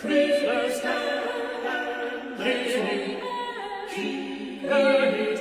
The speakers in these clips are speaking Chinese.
Christus, Herr, Lenin, Kyrie,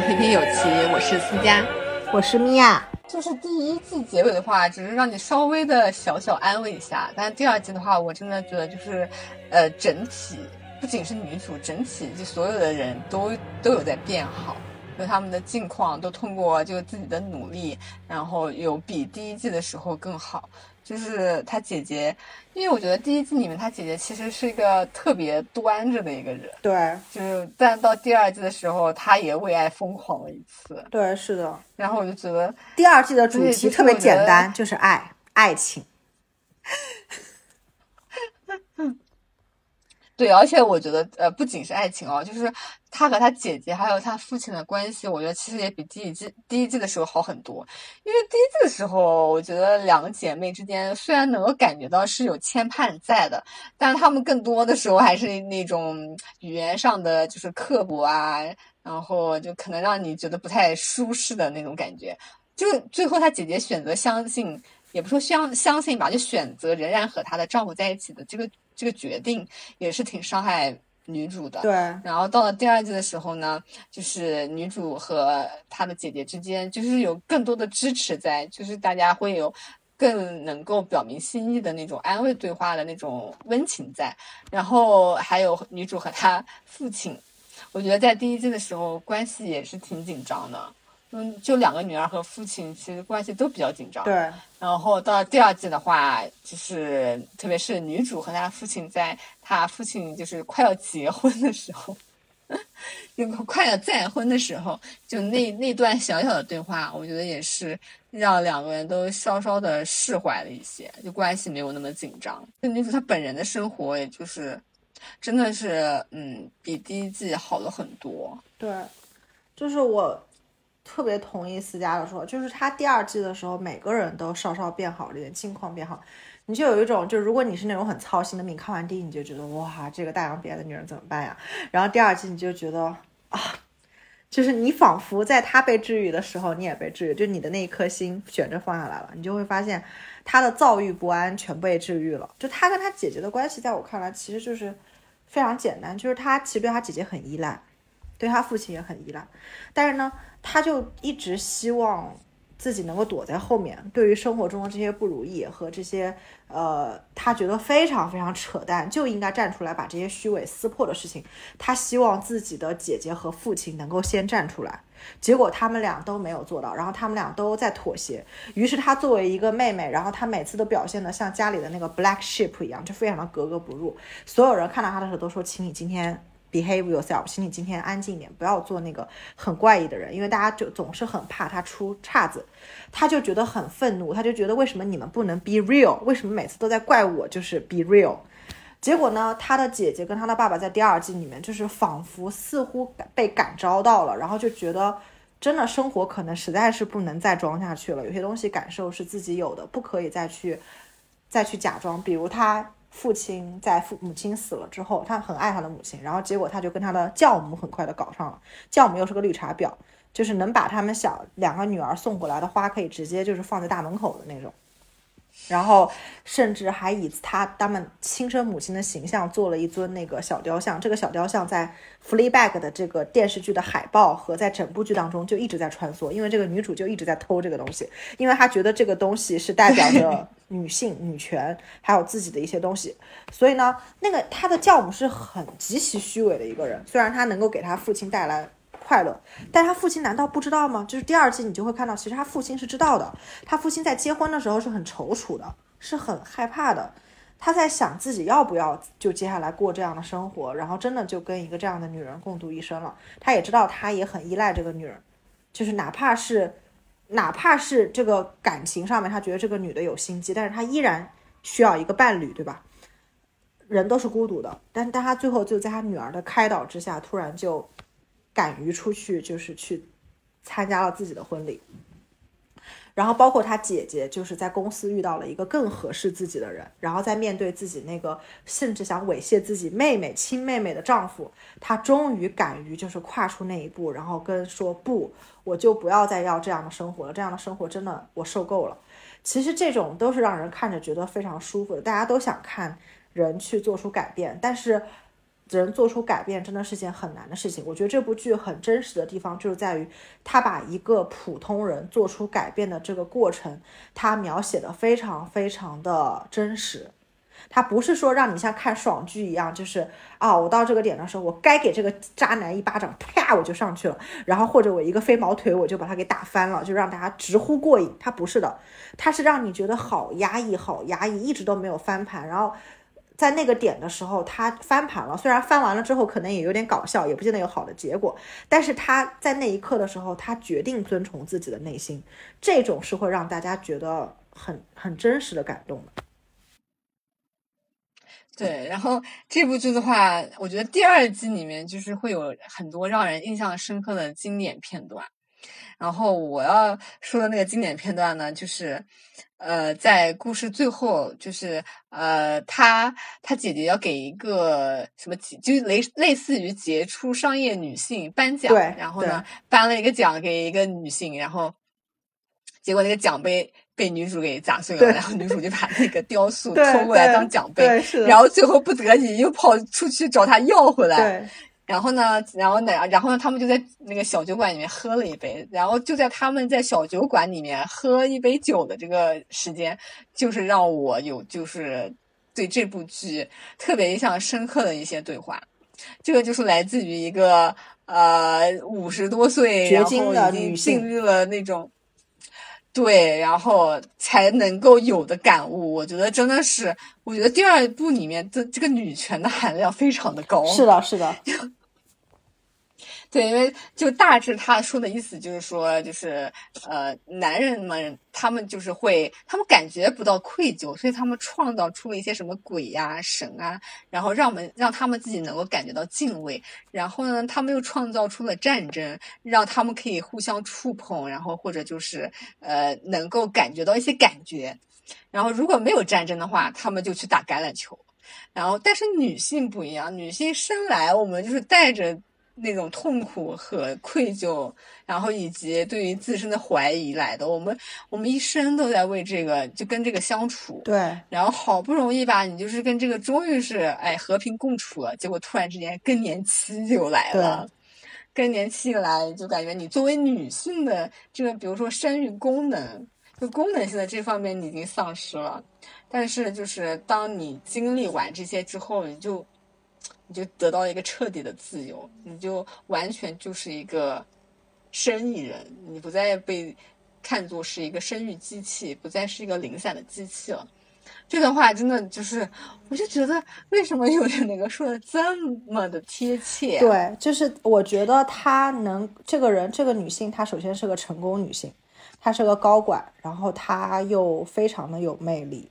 平平有奇，我是思佳，我是米娅。就是第一季结尾的话，只是让你稍微的小小安慰一下。但是第二季的话，我真的觉得就是，呃，整体不仅是女主，整体就所有的人都都有在变好，就他们的境况都通过就自己的努力，然后有比第一季的时候更好。就是他姐姐，因为我觉得第一季里面他姐姐其实是一个特别端着的一个人，对，就是但到第二季的时候，他也为爱疯狂了一次，对，是的。然后我就觉得第二季的主题特别简单，就是爱，爱情。对，而且我觉得，呃，不仅是爱情哦，就是他和他姐姐还有他父亲的关系，我觉得其实也比第一季第一季的时候好很多。因为第一季的时候，我觉得两个姐妹之间虽然能够感觉到是有牵绊在的，但是他们更多的时候还是那种语言上的就是刻薄啊，然后就可能让你觉得不太舒适的那种感觉。就最后他姐姐选择相信，也不说相相信吧，就选择仍然和他的丈夫在一起的这个。这个决定也是挺伤害女主的。对，然后到了第二季的时候呢，就是女主和她的姐姐之间，就是有更多的支持在，就是大家会有更能够表明心意的那种安慰对话的那种温情在。然后还有女主和她父亲，我觉得在第一季的时候关系也是挺紧张的。嗯，就两个女儿和父亲其实关系都比较紧张。对，然后到第二季的话，就是特别是女主和她父亲在她父亲就是快要结婚的时候，就快要再婚的时候，就那 那段小小的对话，我觉得也是让两个人都稍稍的释怀了一些，就关系没有那么紧张。就女主她本人的生活，也就是真的是嗯，比第一季好了很多。对，就是我。特别同意思佳的说，就是他第二季的时候，每个人都稍稍变好了一点，境况变好，你就有一种，就如果你是那种很操心的命，看完第一你就觉得哇，这个大洋彼岸的女人怎么办呀？然后第二季你就觉得啊，就是你仿佛在他被治愈的时候，你也被治愈，就你的那一颗心悬着放下来了，你就会发现他的躁郁不安全被治愈了。就他跟他姐姐的关系，在我看来其实就是非常简单，就是他其实对他姐姐很依赖，对他父亲也很依赖，但是呢。他就一直希望自己能够躲在后面，对于生活中的这些不如意和这些呃，他觉得非常非常扯淡，就应该站出来把这些虚伪撕破的事情，他希望自己的姐姐和父亲能够先站出来。结果他们俩都没有做到，然后他们俩都在妥协。于是他作为一个妹妹，然后他每次都表现得像家里的那个 black sheep 一样，就非常的格格不入。所有人看到他的时候都说：“请你今天。” Behave yourself，请你今天安静一点，不要做那个很怪异的人，因为大家就总是很怕他出岔子，他就觉得很愤怒，他就觉得为什么你们不能 be real，为什么每次都在怪我就是 be real？结果呢，他的姐姐跟他的爸爸在第二季里面就是仿佛似乎被感召到了，然后就觉得真的生活可能实在是不能再装下去了，有些东西感受是自己有的，不可以再去再去假装，比如他。父亲在父母亲死了之后，他很爱他的母亲，然后结果他就跟他的教母很快的搞上了。教母又是个绿茶婊，就是能把他们小两个女儿送过来的花可以直接就是放在大门口的那种。然后甚至还以他他们亲生母亲的形象做了一尊那个小雕像，这个小雕像在《Fleabag》的这个电视剧的海报和在整部剧当中就一直在穿梭，因为这个女主就一直在偷这个东西，因为她觉得这个东西是代表着 女性、女权，还有自己的一些东西，所以呢，那个她的教母是很极其虚伪的一个人，虽然她能够给她父亲带来。快乐，但他父亲难道不知道吗？就是第二季你就会看到，其实他父亲是知道的。他父亲在结婚的时候是很踌躇的，是很害怕的。他在想自己要不要就接下来过这样的生活，然后真的就跟一个这样的女人共度一生了。他也知道他也很依赖这个女人，就是哪怕是哪怕是这个感情上面，他觉得这个女的有心机，但是他依然需要一个伴侣，对吧？人都是孤独的，但是但他最后就在他女儿的开导之下，突然就敢于出去，就是去参加了自己的婚礼。然后包括他姐姐，就是在公司遇到了一个更合适自己的人，然后在面对自己那个甚至想猥亵自己妹妹亲妹妹的丈夫，她终于敢于就是跨出那一步，然后跟说不，我就不要再要这样的生活了，这样的生活真的我受够了。其实这种都是让人看着觉得非常舒服的，大家都想看人去做出改变，但是人做出改变真的是件很难的事情。我觉得这部剧很真实的地方就是在于，他把一个普通人做出改变的这个过程，他描写的非常非常的真实。他不是说让你像看爽剧一样，就是啊，我到这个点的时候，我该给这个渣男一巴掌，啪我就上去了，然后或者我一个飞毛腿，我就把他给打翻了，就让大家直呼过瘾。他不是的，他是让你觉得好压抑，好压抑，一直都没有翻盘。然后在那个点的时候，他翻盘了，虽然翻完了之后可能也有点搞笑，也不见得有好的结果，但是他在那一刻的时候，他决定遵从自己的内心，这种是会让大家觉得很很真实的感动的。对，然后这部剧的话，我觉得第二季里面就是会有很多让人印象深刻的经典片段。然后我要说的那个经典片段呢，就是呃，在故事最后，就是呃，他他姐姐要给一个什么，就类类似于杰出商业女性颁奖，然后呢，颁了一个奖给一个女性，然后结果那个奖杯。被女主给砸碎了，然后女主就把那个雕塑偷过来当奖杯，然后最后不得已又跑出去找他要回来。然后呢，然后呢，然后呢，他们就在那个小酒馆里面喝了一杯。然后就在他们在小酒馆里面喝一杯酒的这个时间，就是让我有就是对这部剧特别印象深刻的一些对话。这个就是来自于一个呃五十多岁然后已经进入了那种。对，然后才能够有的感悟，我觉得真的是，我觉得第二部里面的这个女权的含量非常的高。是的，是的。对，因为就大致他说的意思就是说，就是呃，男人们他们就是会，他们感觉不到愧疚，所以他们创造出了一些什么鬼呀、神啊，然后让我们让他们自己能够感觉到敬畏。然后呢，他们又创造出了战争，让他们可以互相触碰，然后或者就是呃，能够感觉到一些感觉。然后如果没有战争的话，他们就去打橄榄球。然后，但是女性不一样，女性生来我们就是带着。那种痛苦和愧疚，然后以及对于自身的怀疑来的，我们我们一生都在为这个就跟这个相处，对，然后好不容易吧，你就是跟这个终于是哎和平共处了，结果突然之间更年期就来了，更年期来就感觉你作为女性的这个，比如说生育功能，就功能性的这方面你已经丧失了，但是就是当你经历完这些之后，你就。你就得到一个彻底的自由，你就完全就是一个生意人，你不再被看作是一个生育机器，不再是一个零散的机器了。这段话真的就是，我就觉得为什么有点那个说的这么的贴切？对，就是我觉得她能这个人，这个女性，她首先是个成功女性，她是个高管，然后她又非常的有魅力，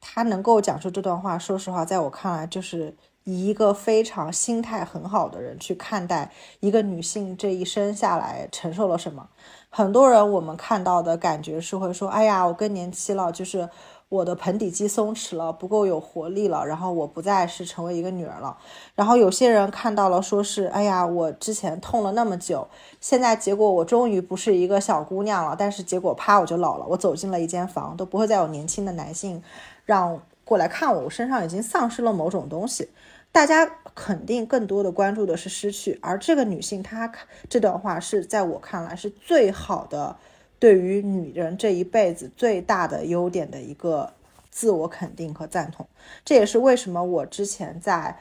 她能够讲出这段话，说实话，在我看来就是。以一个非常心态很好的人去看待一个女性这一生下来承受了什么，很多人我们看到的感觉是会说：“哎呀，我更年期了，就是我的盆底肌松弛了，不够有活力了，然后我不再是成为一个女人了。”然后有些人看到了，说是：“哎呀，我之前痛了那么久，现在结果我终于不是一个小姑娘了，但是结果啪我就老了，我走进了一间房，都不会再有年轻的男性让过来看我，我身上已经丧失了某种东西。”大家肯定更多的关注的是失去，而这个女性她这段话是在我看来是最好的，对于女人这一辈子最大的优点的一个自我肯定和赞同。这也是为什么我之前在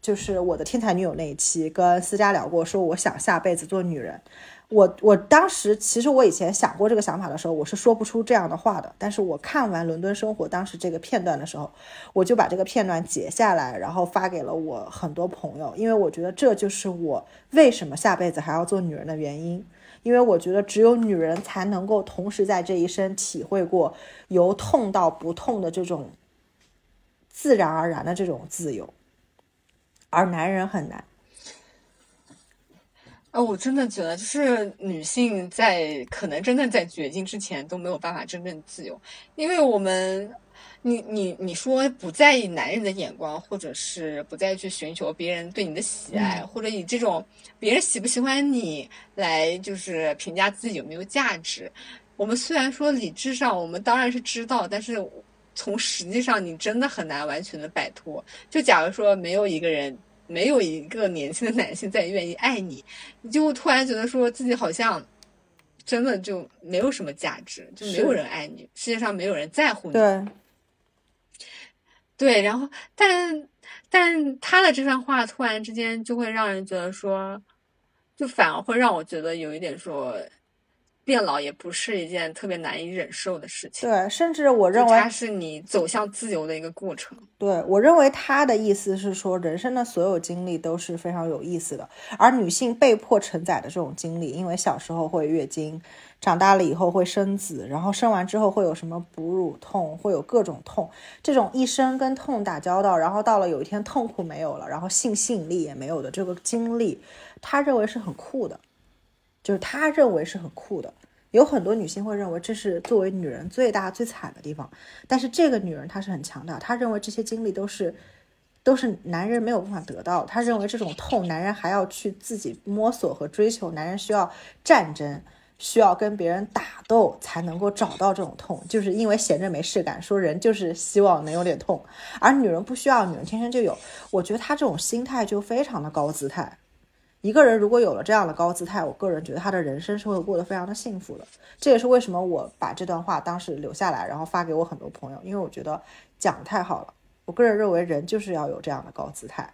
就是我的天才女友那一期跟思佳聊过，说我想下辈子做女人。我我当时其实我以前想过这个想法的时候，我是说不出这样的话的。但是我看完《伦敦生活》当时这个片段的时候，我就把这个片段截下来，然后发给了我很多朋友，因为我觉得这就是我为什么下辈子还要做女人的原因。因为我觉得只有女人才能够同时在这一生体会过由痛到不痛的这种自然而然的这种自由，而男人很难。啊，我真的觉得，就是女性在可能真的在绝经之前都没有办法真正自由，因为我们，你你你说不在意男人的眼光，或者是不再去寻求别人对你的喜爱，或者以这种别人喜不喜欢你来就是评价自己有没有价值。我们虽然说理智上我们当然是知道，但是从实际上你真的很难完全的摆脱。就假如说没有一个人。没有一个年轻的男性再愿意爱你，你就突然觉得说自己好像真的就没有什么价值，就没有人爱你，世界上没有人在乎你。对，对，然后，但但他的这番话突然之间就会让人觉得说，就反而会让我觉得有一点说。变老也不是一件特别难以忍受的事情。对，甚至我认为它是你走向自由的一个过程。对我认为他的意思是说，人生的所有经历都是非常有意思的，而女性被迫承载的这种经历，因为小时候会月经，长大了以后会生子，然后生完之后会有什么哺乳痛，会有各种痛，这种一生跟痛打交道，然后到了有一天痛苦没有了，然后性吸引力也没有的这个经历，他认为是很酷的。就是他认为是很酷的，有很多女性会认为这是作为女人最大最惨的地方，但是这个女人她是很强大，她认为这些经历都是都是男人没有办法得到，她认为这种痛男人还要去自己摸索和追求，男人需要战争，需要跟别人打斗才能够找到这种痛，就是因为闲着没事干，说人就是希望能有点痛，而女人不需要，女人天生就有，我觉得她这种心态就非常的高姿态。一个人如果有了这样的高姿态，我个人觉得他的人生是会过得非常的幸福的。这也是为什么我把这段话当时留下来，然后发给我很多朋友，因为我觉得讲的太好了。我个人认为人就是要有这样的高姿态。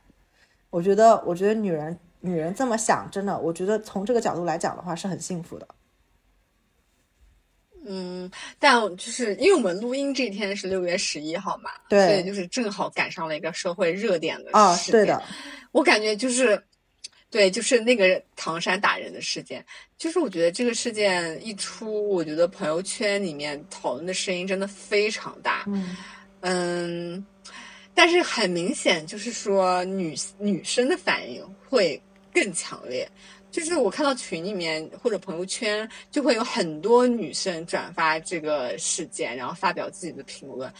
我觉得，我觉得女人女人这么想，真的，我觉得从这个角度来讲的话是很幸福的。嗯，但就是因为我们录音这天是六月十一号嘛，对，所以就是正好赶上了一个社会热点的啊，对的，我感觉就是。对，就是那个唐山打人的事件，就是我觉得这个事件一出，我觉得朋友圈里面讨论的声音真的非常大。嗯嗯，但是很明显，就是说女女生的反应会更强烈。就是我看到群里面或者朋友圈，就会有很多女生转发这个事件，然后发表自己的评论，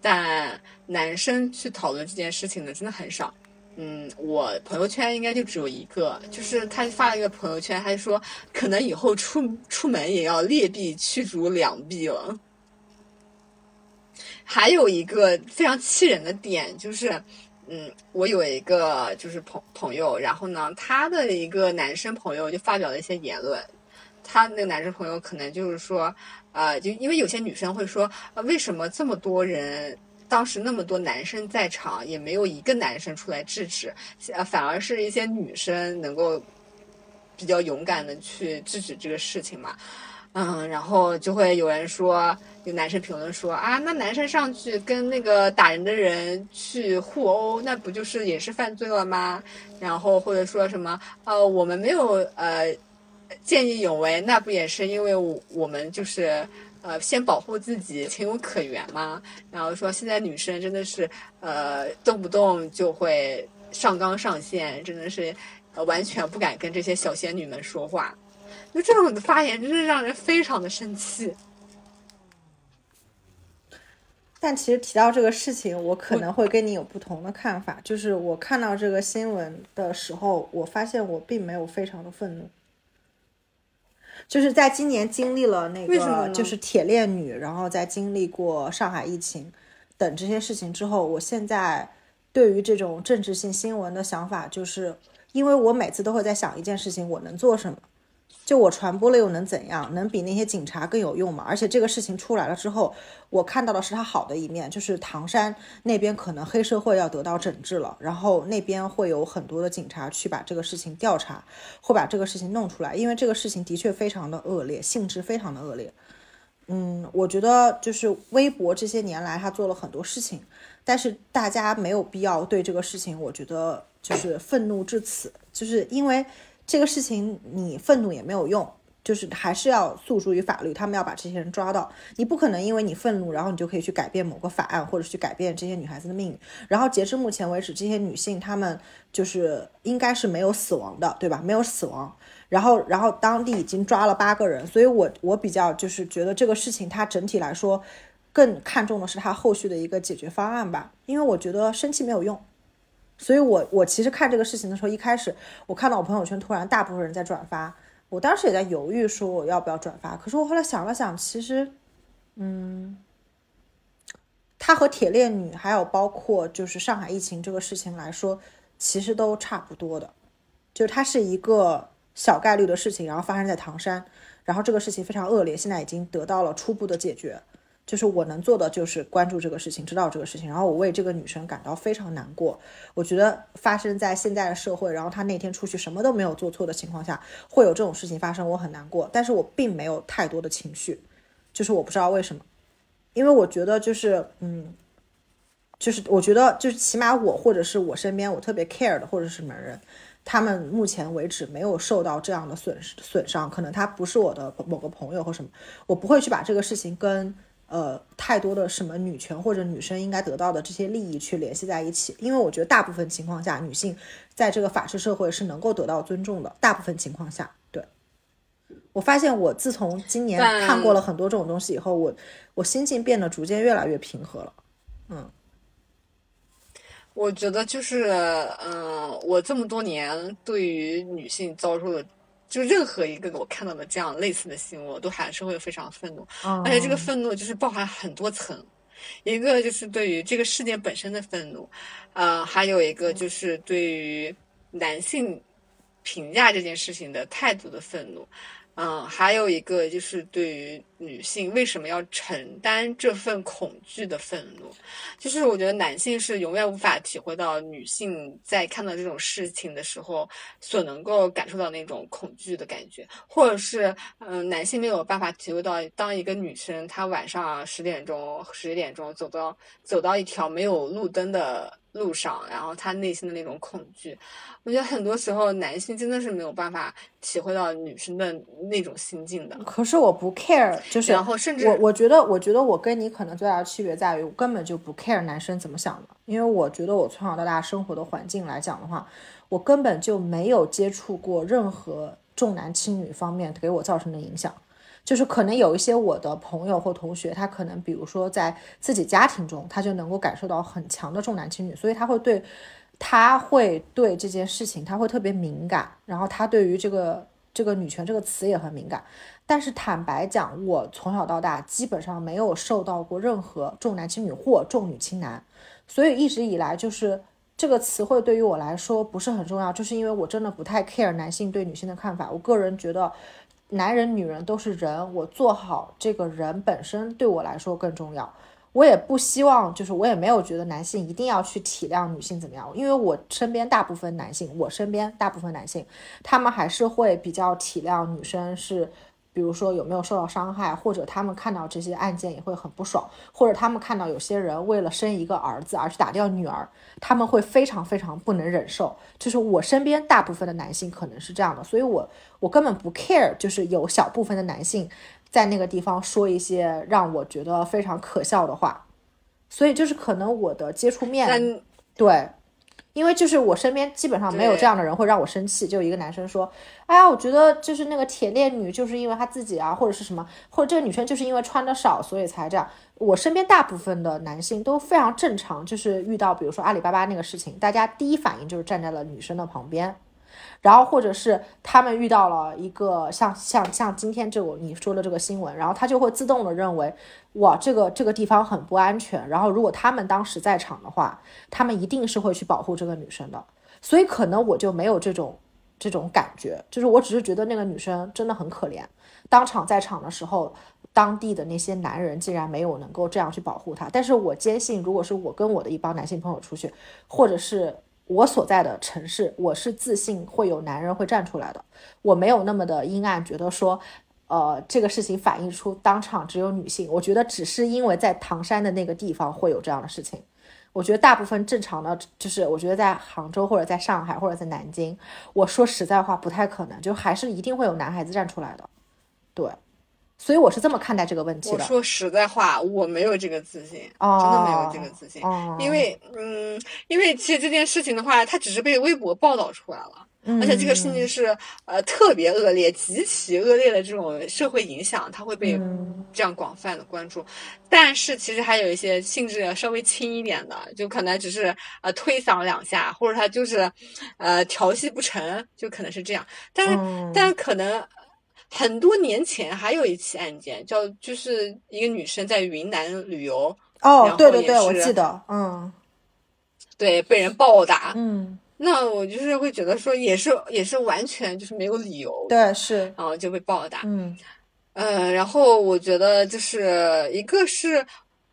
但男生去讨论这件事情的真的很少。嗯，我朋友圈应该就只有一个，就是他发了一个朋友圈，他就说可能以后出出门也要劣币驱逐良币了。还有一个非常气人的点就是，嗯，我有一个就是朋朋友，然后呢，他的一个男生朋友就发表了一些言论，他那个男生朋友可能就是说，呃，就因为有些女生会说，为什么这么多人？当时那么多男生在场，也没有一个男生出来制止，呃，反而是一些女生能够比较勇敢的去制止这个事情嘛，嗯，然后就会有人说，有男生评论说啊，那男生上去跟那个打人的人去互殴，那不就是也是犯罪了吗？然后或者说什么，呃，我们没有呃见义勇为，那不也是因为我们就是。呃，先保护自己情有可原吗？然后说现在女生真的是，呃，动不动就会上纲上线，真的是，完全不敢跟这些小仙女们说话。就这种的发言，真是让人非常的生气。但其实提到这个事情，我可能会跟你有不同的看法。就是我看到这个新闻的时候，我发现我并没有非常的愤怒。就是在今年经历了那个就是铁链女，然后在经历过上海疫情等这些事情之后，我现在对于这种政治性新闻的想法，就是因为我每次都会在想一件事情，我能做什么。就我传播了又能怎样？能比那些警察更有用吗？而且这个事情出来了之后，我看到的是他好的一面，就是唐山那边可能黑社会要得到整治了，然后那边会有很多的警察去把这个事情调查，会把这个事情弄出来，因为这个事情的确非常的恶劣，性质非常的恶劣。嗯，我觉得就是微博这些年来他做了很多事情，但是大家没有必要对这个事情，我觉得就是愤怒至此，就是因为。这个事情你愤怒也没有用，就是还是要诉诸于法律，他们要把这些人抓到。你不可能因为你愤怒，然后你就可以去改变某个法案，或者去改变这些女孩子的命运。然后截至目前为止，这些女性她们就是应该是没有死亡的，对吧？没有死亡。然后，然后当地已经抓了八个人，所以我我比较就是觉得这个事情它整体来说更看重的是它后续的一个解决方案吧，因为我觉得生气没有用。所以我我其实看这个事情的时候，一开始我看到我朋友圈突然大部分人在转发。我当时也在犹豫，说我要不要转发。可是我后来想了想，其实，嗯，他和铁链女，还有包括就是上海疫情这个事情来说，其实都差不多的。就是它是一个小概率的事情，然后发生在唐山，然后这个事情非常恶劣，现在已经得到了初步的解决。就是我能做的就是关注这个事情，知道这个事情，然后我为这个女生感到非常难过。我觉得发生在现在的社会，然后她那天出去什么都没有做错的情况下，会有这种事情发生，我很难过。但是我并没有太多的情绪，就是我不知道为什么，因为我觉得就是嗯，就是我觉得就是起码我或者是我身边我特别 care 的或者是什么人，他们目前为止没有受到这样的损失损伤，可能他不是我的某个朋友或什么，我不会去把这个事情跟。呃，太多的什么女权或者女生应该得到的这些利益去联系在一起，因为我觉得大部分情况下，女性在这个法治社会是能够得到尊重的。大部分情况下，对我发现，我自从今年看过了很多这种东西以后，我我心境变得逐渐越来越平和了。嗯，我觉得就是，嗯，我这么多年对于女性遭受的。就任何一个我看到的这样类似的新闻，我都还是会非常愤怒，而且这个愤怒就是包含很多层，一个就是对于这个事件本身的愤怒，呃，还有一个就是对于男性评价这件事情的态度的愤怒。嗯，还有一个就是对于女性为什么要承担这份恐惧的愤怒，就是我觉得男性是永远无法体会到女性在看到这种事情的时候所能够感受到那种恐惧的感觉，或者是嗯，男性没有办法体会到当一个女生她晚上十点钟、十一点钟走到走到一条没有路灯的。路上，然后他内心的那种恐惧，我觉得很多时候男性真的是没有办法体会到女生的那种心境的。可是我不 care，就是然后甚至我我觉得，我觉得我跟你可能最大的区别在于，我根本就不 care 男生怎么想的，因为我觉得我从小到大生活的环境来讲的话，我根本就没有接触过任何重男轻女方面给我造成的影响。就是可能有一些我的朋友或同学，他可能比如说在自己家庭中，他就能够感受到很强的重男轻女，所以他会对，他会对这件事情他会特别敏感，然后他对于这个这个女权这个词也很敏感。但是坦白讲，我从小到大基本上没有受到过任何重男轻女或重女轻男，所以一直以来就是这个词汇对于我来说不是很重要，就是因为我真的不太 care 男性对女性的看法，我个人觉得。男人、女人都是人，我做好这个人本身对我来说更重要。我也不希望，就是我也没有觉得男性一定要去体谅女性怎么样，因为我身边大部分男性，我身边大部分男性，他们还是会比较体谅女生是。比如说有没有受到伤害，或者他们看到这些案件也会很不爽，或者他们看到有些人为了生一个儿子而去打掉女儿，他们会非常非常不能忍受。就是我身边大部分的男性可能是这样的，所以我我根本不 care，就是有小部分的男性在那个地方说一些让我觉得非常可笑的话，所以就是可能我的接触面对。因为就是我身边基本上没有这样的人会让我生气，就一个男生说，哎呀，我觉得就是那个铁链女就是因为她自己啊，或者是什么，或者这个女生就是因为穿的少，所以才这样。我身边大部分的男性都非常正常，就是遇到比如说阿里巴巴那个事情，大家第一反应就是站在了女生的旁边。然后，或者是他们遇到了一个像像像今天这个你说的这个新闻，然后他就会自动的认为，哇，这个这个地方很不安全。然后，如果他们当时在场的话，他们一定是会去保护这个女生的。所以，可能我就没有这种这种感觉，就是我只是觉得那个女生真的很可怜。当场在场的时候，当地的那些男人竟然没有能够这样去保护她。但是我坚信，如果是我跟我的一帮男性朋友出去，或者是。我所在的城市，我是自信会有男人会站出来的。我没有那么的阴暗，觉得说，呃，这个事情反映出当场只有女性。我觉得只是因为在唐山的那个地方会有这样的事情。我觉得大部分正常的，就是我觉得在杭州或者在上海或者在南京，我说实在话不太可能，就还是一定会有男孩子站出来的。对，所以我是这么看待这个问题的。我说实在话，我没有这个自信，哦真的没有这个自信，哦因为嗯，因为其实这件事情的话，它只是被微博报道出来了。嗯而且这个事情是呃特别恶劣、极其恶劣的这种社会影响，它会被嗯这样广泛的关注。但是其实还有一些性质稍微轻一点的，就可能只是呃推搡两下，或者他就是呃调戏不成，就可能是这样。但是、嗯但可能很多年前还有一起案件，叫就是一个女生在云南旅游，哦对对对，我记得，嗯对被人暴打。嗯，那我就是会觉得说，也是也是完全就是没有理由，对是，然后就被暴打。嗯呃，然后我觉得就是一个是，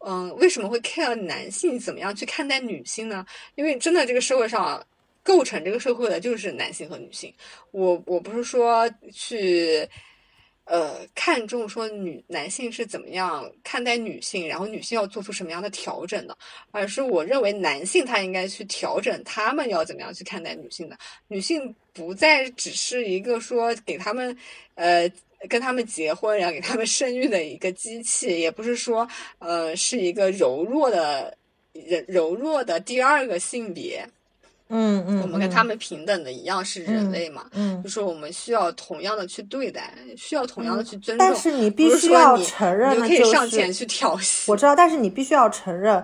嗯、为什么会 care 男性怎么样去看待女性呢？因为真的这个社会上构成这个社会的就是男性和女性。我我不是说去。呃，看重说女男性是怎么样看待女性，然后女性要做出什么样的调整的，而是我认为男性他应该去调整他们要怎么样去看待女性的。女性不再只是一个说给他们呃跟他们结婚，然后给他们生育的一个机器，也不是说呃是一个柔弱的人柔弱的第二个性别。嗯嗯，我们跟他们，平等的一样是人类嘛，嗯就，是我们需要同样的去对待，需要同样的去尊重。但是你必须要你承认的你可以上前去挑衅。我知道，但是你必须要承认，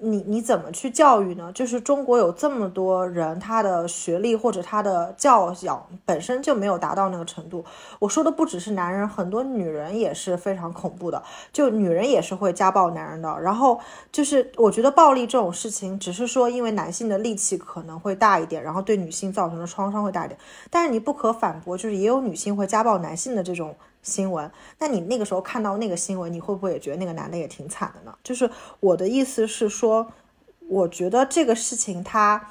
你你怎么去教育呢？就是中国有这么多人，他的学历或者他的教养本身就没有达到那个程度。我说的不只是男人，很多女人也是非常恐怖的，就女人也是会家暴男人的。然后就是我觉得暴力这种事情，只是说因为男性的力气可能会大一点，然后对女性造成的创伤会大一点。但是你不可反驳，就是也有女性会家暴男性的这种新闻。那你那个时候看到那个新闻，你会不会也觉得那个男的也挺惨的呢？就是我的意思是说，我觉得这个事情它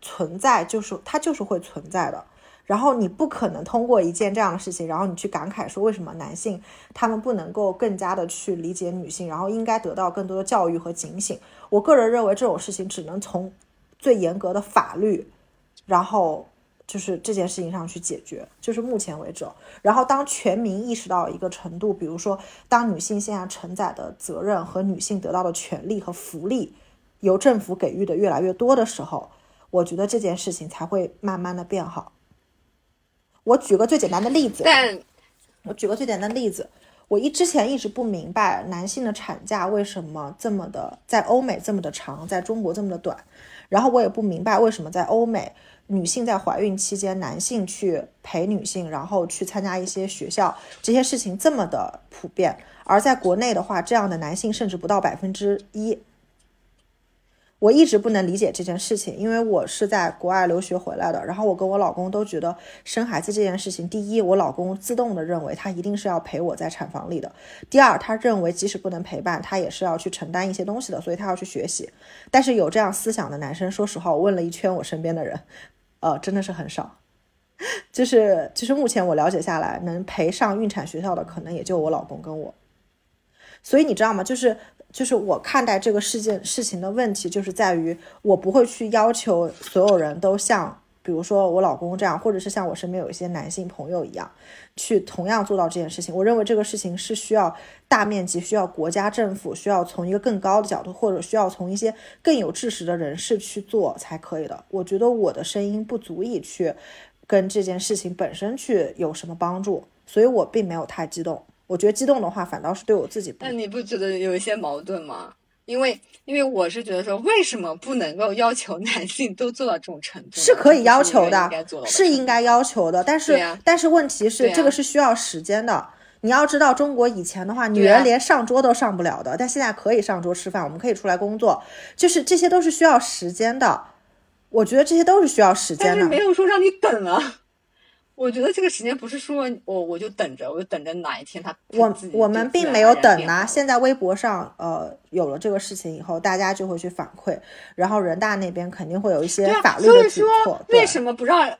存在，就是它就是会存在的。然后你不可能通过一件这样的事情，然后你去感慨说为什么男性他们不能够更加的去理解女性，然后应该得到更多的教育和警醒。我个人认为这种事情只能从最严格的法律，然后就是这件事情上去解决，就是目前为止。然后当全民意识到一个程度，比如说当女性现在承载的责任和女性得到的权利和福利由政府给予的越来越多的时候，我觉得这件事情才会慢慢的变好。我举个最简单的例子，但我举个最简单的例子，我一之前一直不明白男性的产假为什么这么的在欧美这么的长，在中国这么的短，然后我也不明白为什么在欧美女性在怀孕期间，男性去陪女性，然后去参加一些学校，这些事情这么的普遍，而在国内的话，这样的男性甚至不到百分之一。我一直不能理解这件事情，因为我是在国外留学回来的，然后我跟我老公都觉得生孩子这件事情，第一，我老公自动的认为他一定是要陪我在产房里的；第二，他认为即使不能陪伴，他也是要去承担一些东西的，所以他要去学习。但是有这样思想的男生，说实话，我问了一圈我身边的人，呃，真的是很少。就是其实目前我了解下来，能陪上孕产学校的，可能也就我老公跟我。所以你知道吗？就是就是我看待这个事件事情的问题，就是在于我不会去要求所有人都像，比如说我老公这样，或者是像我身边有一些男性朋友一样，去同样做到这件事情。我认为这个事情是需要大面积，需要国家政府，需要从一个更高的角度，或者需要从一些更有知识的人士去做才可以的。我觉得我的声音不足以去跟这件事情本身去有什么帮助，所以我并没有太激动。我觉得激动的话，反倒是对我自己不那你不觉得有一些矛盾吗？因为因为我是觉得说，为什么不能够要求男性都做到这种程度？是可以要求的是应该要求的，但是、但是问题是、这个是需要时间的。你要知道，中国以前的话，女人连上桌都上不了的，但现在可以上桌吃饭，我们可以出来工作，就是这些都是需要时间的。我觉得这些都是需要时间的但是没。有说让你等啊。我觉得这个时间不是说我我就等着，我就等着哪一天他我我们并没有等啊，而然变好了现在微博上呃有了这个事情以后，大家就会去反馈，然后人大那边肯定会有一些法律所以的举措说。为什么不让？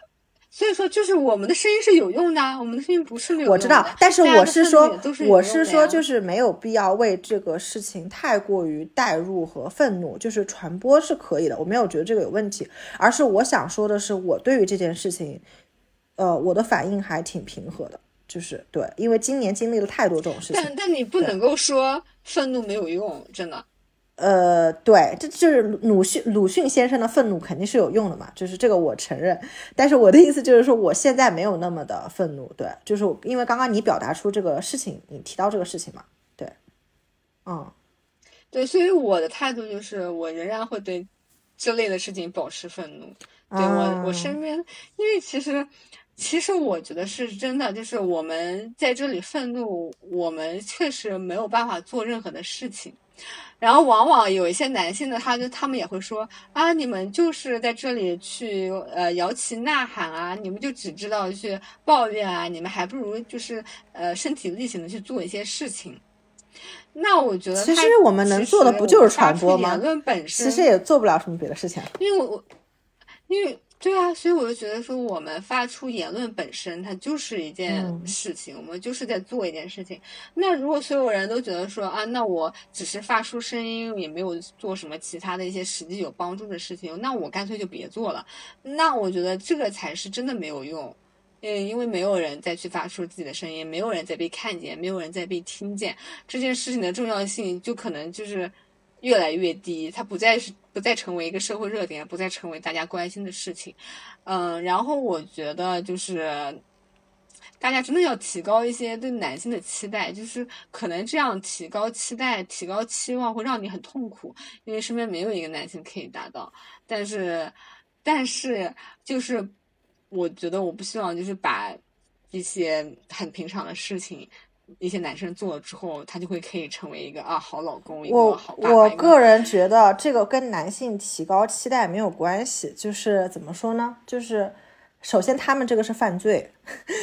所以说，就是我们的声音是有用的啊，我们的声音不是没有用的。我知道，但是我是说是，我是说，就是没有必要为这个事情太过于代入和愤怒，就是传播是可以的，我没有觉得这个有问题，而是我想说的是，我对于这件事情，呃，我的反应还挺平和的，就是对，因为今年经历了太多这种事情。但但你不能够说愤怒没有用，真的。呃，对，这就是鲁迅鲁迅先生的愤怒肯定是有用的嘛，就是这个我承认。但是我的意思就是说，我现在没有那么的愤怒，对，就是因为刚刚你表达出这个事情，你提到这个事情嘛，对，嗯，对，所以我的态度就是，我仍然会对这类的事情保持愤怒。对我，我身边，因为其实，其实我觉得是真的，就是我们在这里愤怒，我们确实没有办法做任何的事情。然后往往有一些男性的，他就他们也会说啊，你们就是在这里去呃摇旗呐喊啊，你们就只知道去抱怨啊，你们还不如就是呃身体力行的去做一些事情。那我觉得，其实我们能做的不就是传播吗？言论本身其实也做不了什么别的事情，因为我因为。对啊，所以我就觉得说，我们发出言论本身，它就是一件事情，我们就是在做一件事情。那如果所有人都觉得说啊，那我只是发出声音，也没有做什么其他的一些实际有帮助的事情，那我干脆就别做了。那我觉得这个才是真的没有用，嗯，因为没有人再去发出自己的声音，没有人再被看见，没有人再被听见，这件事情的重要性就可能就是越来越低，它不再是。不再成为一个社会热点，不再成为大家关心的事情，嗯，然后我觉得就是大家真的要提高一些对男性的期待，就是可能这样提高期待、提高期望会让你很痛苦，因为身边没有一个男性可以达到。但是，但是就是我觉得我不希望就是把一些很平常的事情。一些男生做了之后，他就会可以成为一个啊好老公，一个好爸爸。我我个人觉得这个跟男性提高期待没有关系，就是怎么说呢？就是首先他们这个是犯罪，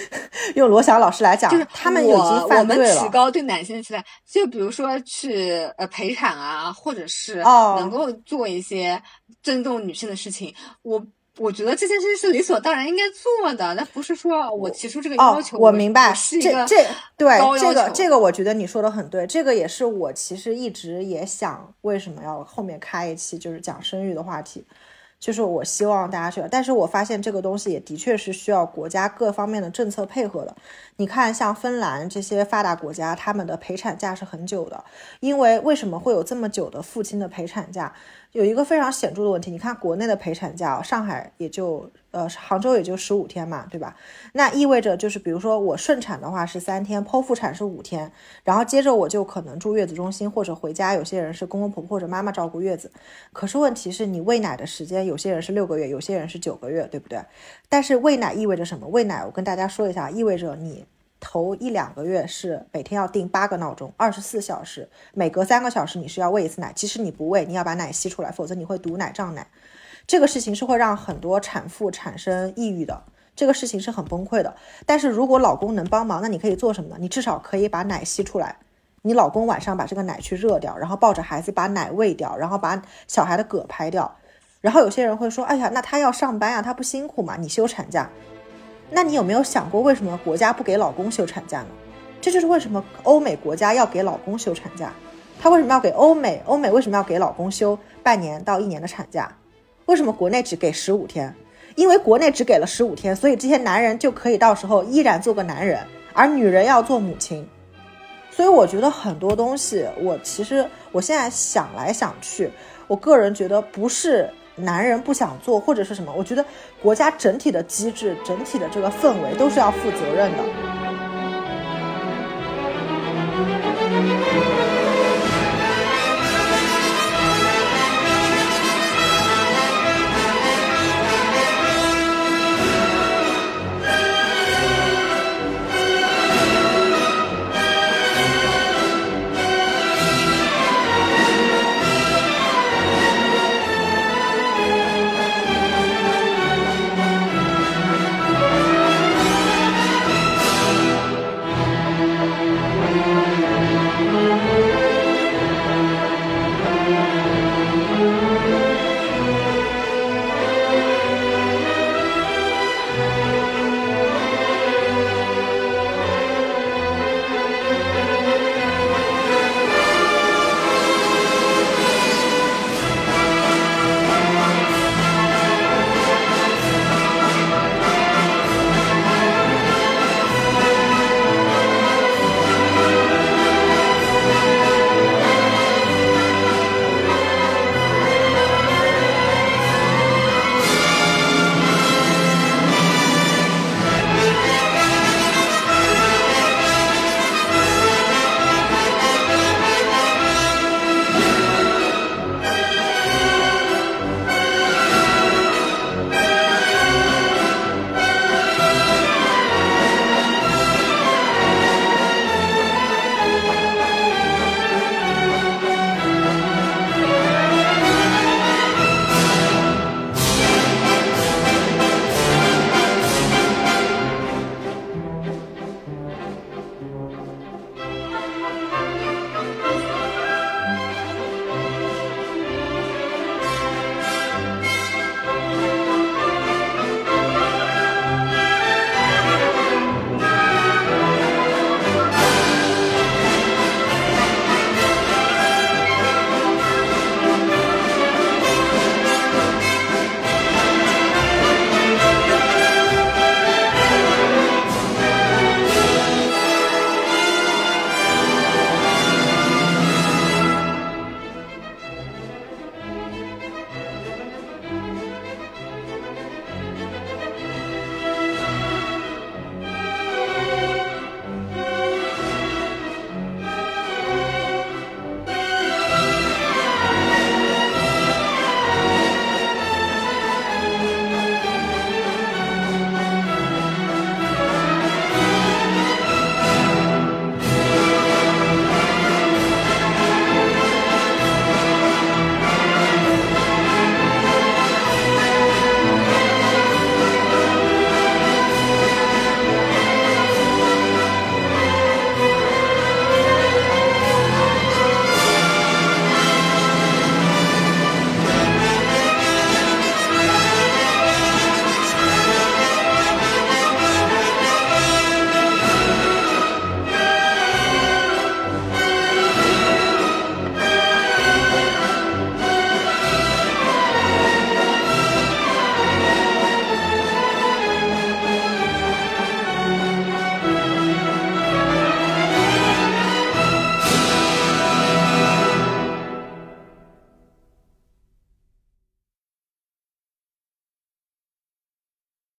用罗翔老师来讲，就是他们已经犯罪了。我们提高对男性的期待，就比如说去呃陪产啊，或者是能够做一些尊重女性的事情，我。我觉得这件事是理所当然应该做的，那不是说我提出这个要求，我明白，是这这对这个这个，我觉得你说的很对，这个也是我其实一直也想为什么要后面开一期就是讲生育的话题。就是我希望大家去，但是我发现这个东西也的确是需要国家各方面的政策配合的。你看，像芬兰这些发达国家，他们的陪产假是很久的，因为为什么会有这么久的父亲的陪产假？有一个非常显著的问题，你看国内的陪产假，上海也就。呃，杭州也就十五天嘛，对吧？那意味着就是，比如说我顺产的话是三天，剖腹产是五天，然后接着我就可能住月子中心或者回家。有些人是公公婆婆或者妈妈照顾月子，可是问题是你喂奶的时间，有有些人是六个月，有些人是九个月，对不对？但是喂奶意味着什么？喂奶我跟大家说一下，意味着你头一两个月是每天要定八个闹钟，二十四小时，每隔三个小时你是要喂一次奶。即使你不喂，你要把奶吸出来，否则你会堵奶胀奶。这个事情是会让很多产妇产生抑郁的，这个事情是很崩溃的。但是如果老公能帮忙，那你可以做什么呢？你至少可以把奶吸出来，你老公晚上把这个奶去热掉，然后抱着孩子把奶喂掉，然后把小孩的嗝拍掉。然后有些人会说，哎呀，那他要上班呀，他不辛苦吗？你休产假，那你有没有想过为什么国家不给老公休产假呢？这就是为什么欧美国家要给老公休产假，他为什么要给欧美？欧美为什么要给老公休半年到一年的产假？为什么国内只给十五天？因为国内只给了十五天，所以这些男人就可以到时候依然做个男人，而女人要做母亲。所以我觉得很多东西，我其实我现在想来想去，我个人觉得不是男人不想做或者是什么，我觉得国家整体的机制、整体的这个氛围都是要负责任的。